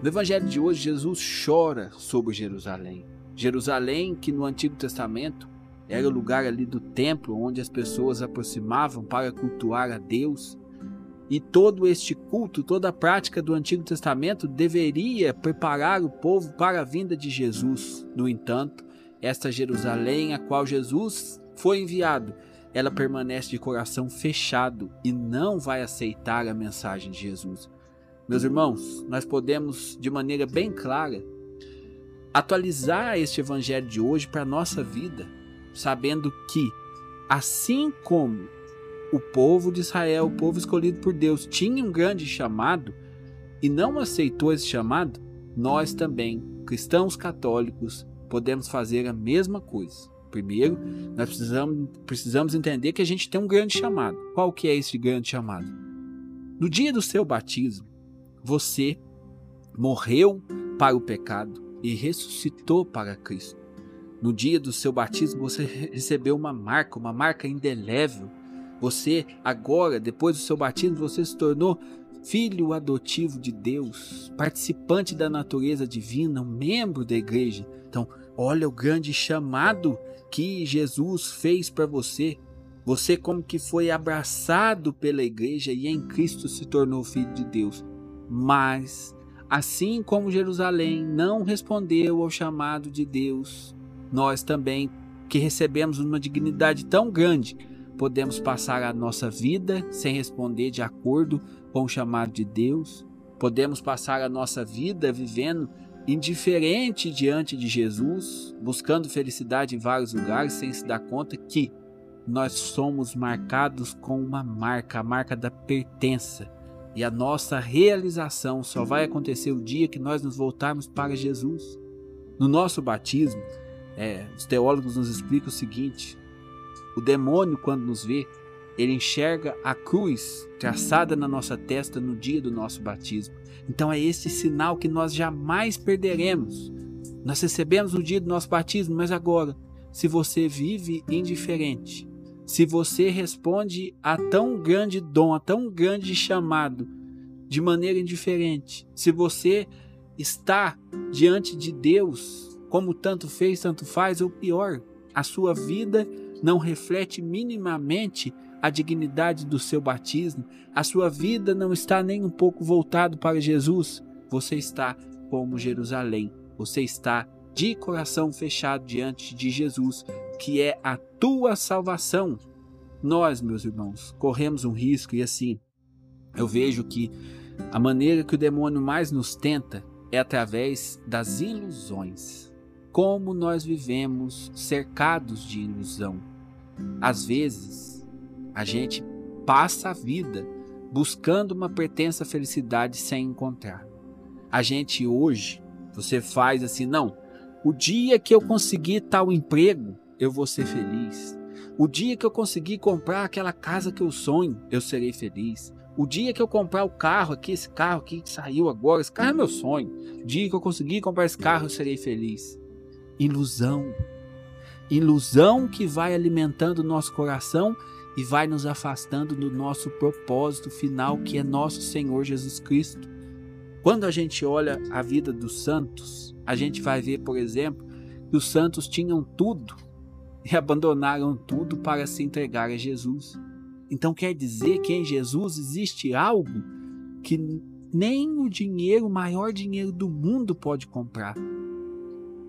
No evangelho de hoje, Jesus chora sobre Jerusalém. Jerusalém, que no Antigo Testamento era o lugar ali do templo onde as pessoas aproximavam para cultuar a Deus. E todo este culto, toda a prática do Antigo Testamento deveria preparar o povo para a vinda de Jesus. No entanto, esta Jerusalém a qual Jesus foi enviado, ela permanece de coração fechado e não vai aceitar a mensagem de Jesus. Meus irmãos, nós podemos, de maneira bem clara, atualizar este evangelho de hoje para a nossa vida, sabendo que, assim como o povo de Israel, o povo escolhido por Deus, tinha um grande chamado e não aceitou esse chamado, nós também, cristãos católicos, podemos fazer a mesma coisa. Primeiro, nós precisamos, precisamos entender que a gente tem um grande chamado. Qual que é esse grande chamado? No dia do seu batismo, você morreu para o pecado e ressuscitou para Cristo. No dia do seu batismo, você recebeu uma marca, uma marca indelével. Você, agora, depois do seu batismo, você se tornou filho adotivo de Deus, participante da natureza divina, um membro da igreja. Então, olha o grande chamado que Jesus fez para você. Você como que foi abraçado pela igreja e em Cristo se tornou filho de Deus. Mas, assim como Jerusalém não respondeu ao chamado de Deus, nós também, que recebemos uma dignidade tão grande, podemos passar a nossa vida sem responder de acordo com o chamado de Deus. Podemos passar a nossa vida vivendo indiferente diante de Jesus, buscando felicidade em vários lugares sem se dar conta que nós somos marcados com uma marca, a marca da pertença. E a nossa realização só vai acontecer o dia que nós nos voltarmos para Jesus. No nosso batismo, é, os teólogos nos explicam o seguinte: o demônio, quando nos vê, ele enxerga a cruz traçada na nossa testa no dia do nosso batismo. Então é esse sinal que nós jamais perderemos. Nós recebemos o dia do nosso batismo, mas agora, se você vive indiferente, se você responde a tão grande dom, a tão grande chamado de maneira indiferente, se você está diante de Deus como tanto fez, tanto faz, ou pior, a sua vida não reflete minimamente a dignidade do seu batismo, a sua vida não está nem um pouco voltado para Jesus, você está como Jerusalém, você está de coração fechado diante de Jesus, que é a tua salvação. Nós, meus irmãos, corremos um risco e assim, eu vejo que a maneira que o demônio mais nos tenta é através das ilusões. Como nós vivemos cercados de ilusão. Às vezes, a gente passa a vida buscando uma pertença felicidade sem encontrar. A gente hoje, você faz assim, não, o dia que eu conseguir tal emprego, eu vou ser feliz. O dia que eu conseguir comprar aquela casa que eu sonho, eu serei feliz. O dia que eu comprar o carro aqui, esse carro aqui que saiu agora, esse carro é meu sonho. O dia que eu conseguir comprar esse carro, eu serei feliz. Ilusão. Ilusão que vai alimentando o nosso coração e vai nos afastando do nosso propósito final, que é nosso Senhor Jesus Cristo. Quando a gente olha a vida dos santos, a gente vai ver, por exemplo, que os santos tinham tudo e abandonaram tudo para se entregar a Jesus. Então quer dizer que em Jesus existe algo que nem o dinheiro, o maior dinheiro do mundo pode comprar.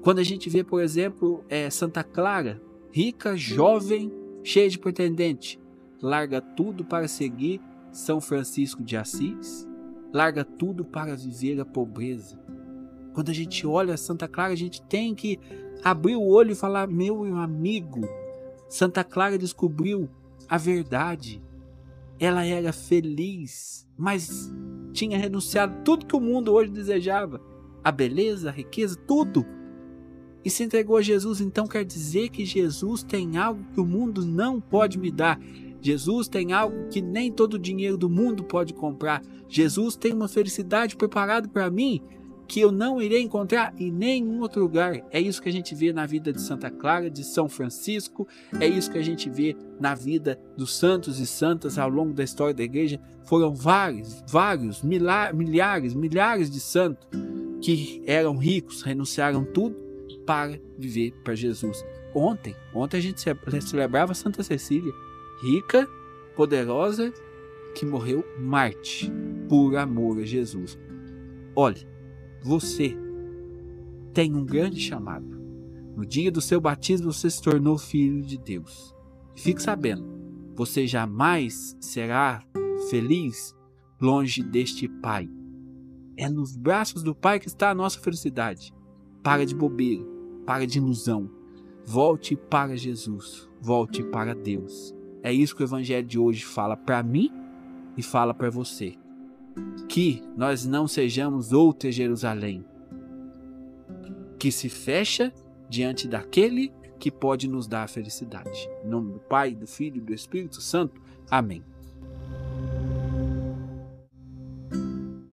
Quando a gente vê, por exemplo, é, Santa Clara, rica, jovem, cheia de pretendente, larga tudo para seguir São Francisco de Assis, larga tudo para viver a pobreza. Quando a gente olha Santa Clara, a gente tem que abrir o olho e falar: meu amigo, Santa Clara descobriu a verdade. Ela era feliz, mas tinha renunciado tudo que o mundo hoje desejava: a beleza, a riqueza, tudo. E se entregou a Jesus, então quer dizer que Jesus tem algo que o mundo não pode me dar. Jesus tem algo que nem todo o dinheiro do mundo pode comprar. Jesus tem uma felicidade preparada para mim que eu não irei encontrar em nenhum outro lugar. É isso que a gente vê na vida de Santa Clara, de São Francisco, é isso que a gente vê na vida dos santos e santas ao longo da história da igreja. Foram vários, vários, milhares, milhares de santos que eram ricos renunciaram tudo para viver para Jesus. Ontem, ontem a gente celebrava Santa Cecília, rica, poderosa, que morreu Marte por amor a Jesus. Olha, você tem um grande chamado. No dia do seu batismo você se tornou filho de Deus. Fique sabendo, você jamais será feliz longe deste Pai. É nos braços do Pai que está a nossa felicidade. Para de bobeira, para de ilusão. Volte para Jesus, volte para Deus. É isso que o Evangelho de hoje fala para mim e fala para você. Que nós não sejamos outra Jerusalém, que se fecha diante daquele que pode nos dar a felicidade. Em nome do Pai, do Filho e do Espírito Santo. Amém.